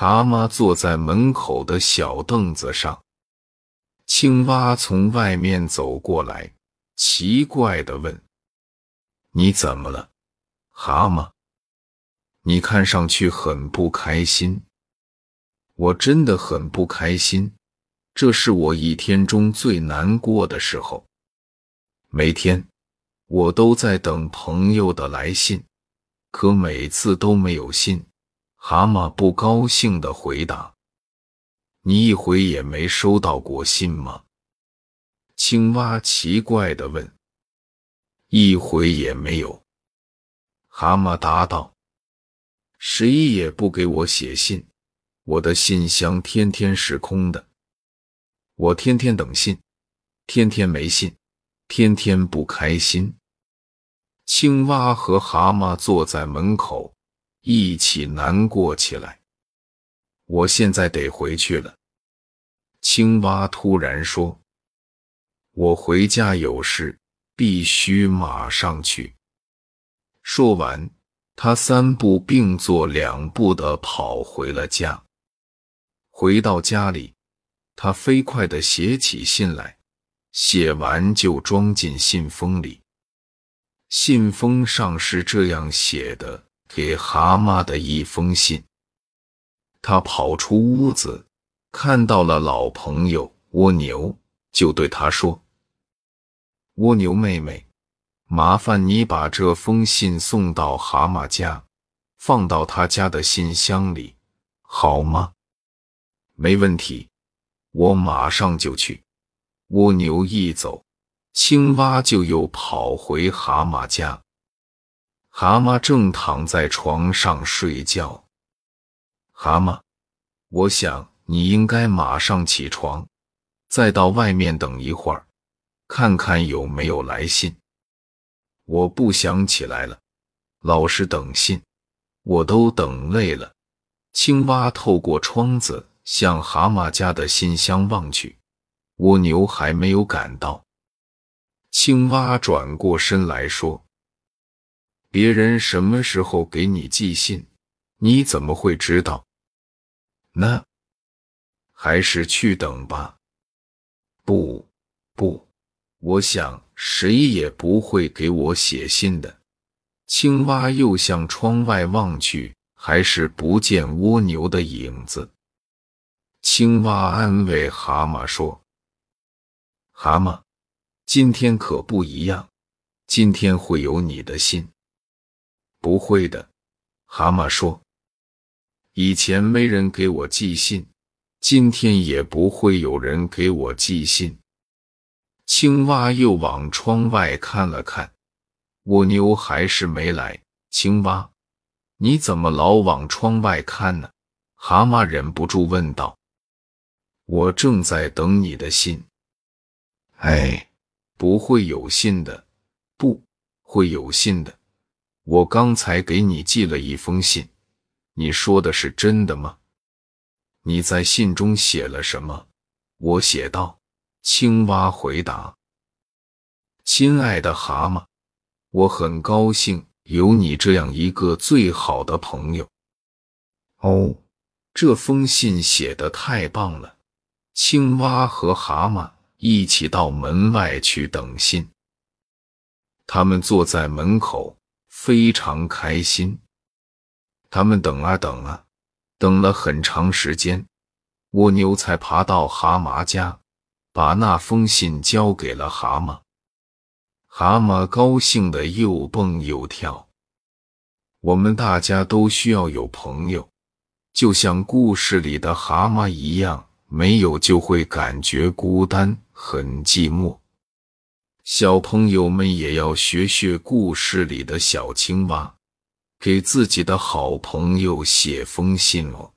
蛤蟆坐在门口的小凳子上，青蛙从外面走过来，奇怪的问：“你怎么了，蛤蟆？你看上去很不开心。”我真的很不开心，这是我一天中最难过的时候。每天我都在等朋友的来信，可每次都没有信。蛤蟆不高兴的回答：“你一回也没收到过信吗？”青蛙奇怪的问：“一回也没有。”蛤蟆答道：“谁也不给我写信。”我的信箱天天是空的，我天天等信，天天没信，天天不开心。青蛙和蛤蟆坐在门口，一起难过起来。我现在得回去了。青蛙突然说：“我回家有事，必须马上去。”说完，他三步并作两步的跑回了家。回到家里，他飞快的写起信来，写完就装进信封里。信封上是这样写的：“给蛤蟆的一封信。”他跑出屋子，看到了老朋友蜗牛，就对他说：“蜗牛妹妹，麻烦你把这封信送到蛤蟆家，放到他家的信箱里，好吗？”没问题，我马上就去。蜗牛一走，青蛙就又跑回蛤蟆家。蛤蟆正躺在床上睡觉。蛤蟆，我想你应该马上起床，再到外面等一会儿，看看有没有来信。我不想起来了，老是等信，我都等累了。青蛙透过窗子。向蛤蟆家的信箱望去，蜗牛还没有赶到。青蛙转过身来说：“别人什么时候给你寄信，你怎么会知道？那还是去等吧。”不不，我想谁也不会给我写信的。青蛙又向窗外望去，还是不见蜗牛的影子。青蛙安慰蛤蟆说：“蛤蟆，今天可不一样，今天会有你的信。”“不会的。”蛤蟆说，“以前没人给我寄信，今天也不会有人给我寄信。”青蛙又往窗外看了看，蜗牛还是没来。青蛙，你怎么老往窗外看呢？”蛤蟆忍不住问道。我正在等你的信。哎，不会有信的，不会有信的。我刚才给你寄了一封信，你说的是真的吗？你在信中写了什么？我写道。青蛙回答：“亲爱的蛤蟆，我很高兴有你这样一个最好的朋友。”哦，这封信写的太棒了。青蛙和蛤蟆一起到门外去等信。他们坐在门口，非常开心。他们等啊等啊，等了很长时间，蜗牛才爬到蛤蟆家，把那封信交给了蛤蟆。蛤蟆高兴的又蹦又跳。我们大家都需要有朋友，就像故事里的蛤蟆一样。没有就会感觉孤单，很寂寞。小朋友们也要学学故事里的小青蛙，给自己的好朋友写封信哦。